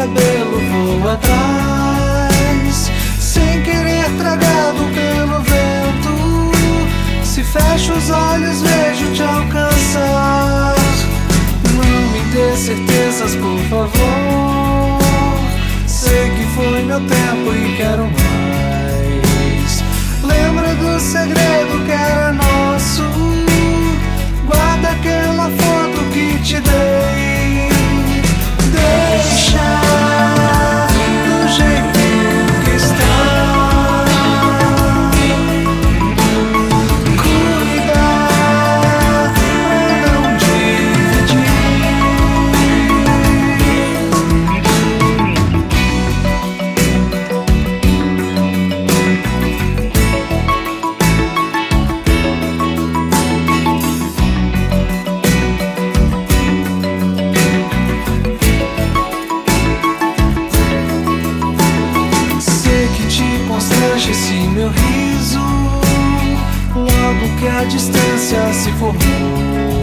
cabelo vou atrás, sem querer tragado pelo vento. Se fecho os olhos, vejo te alcançar. Não me dê certezas, por favor. Sei que foi meu tempo e quero mais. Que a distância se formou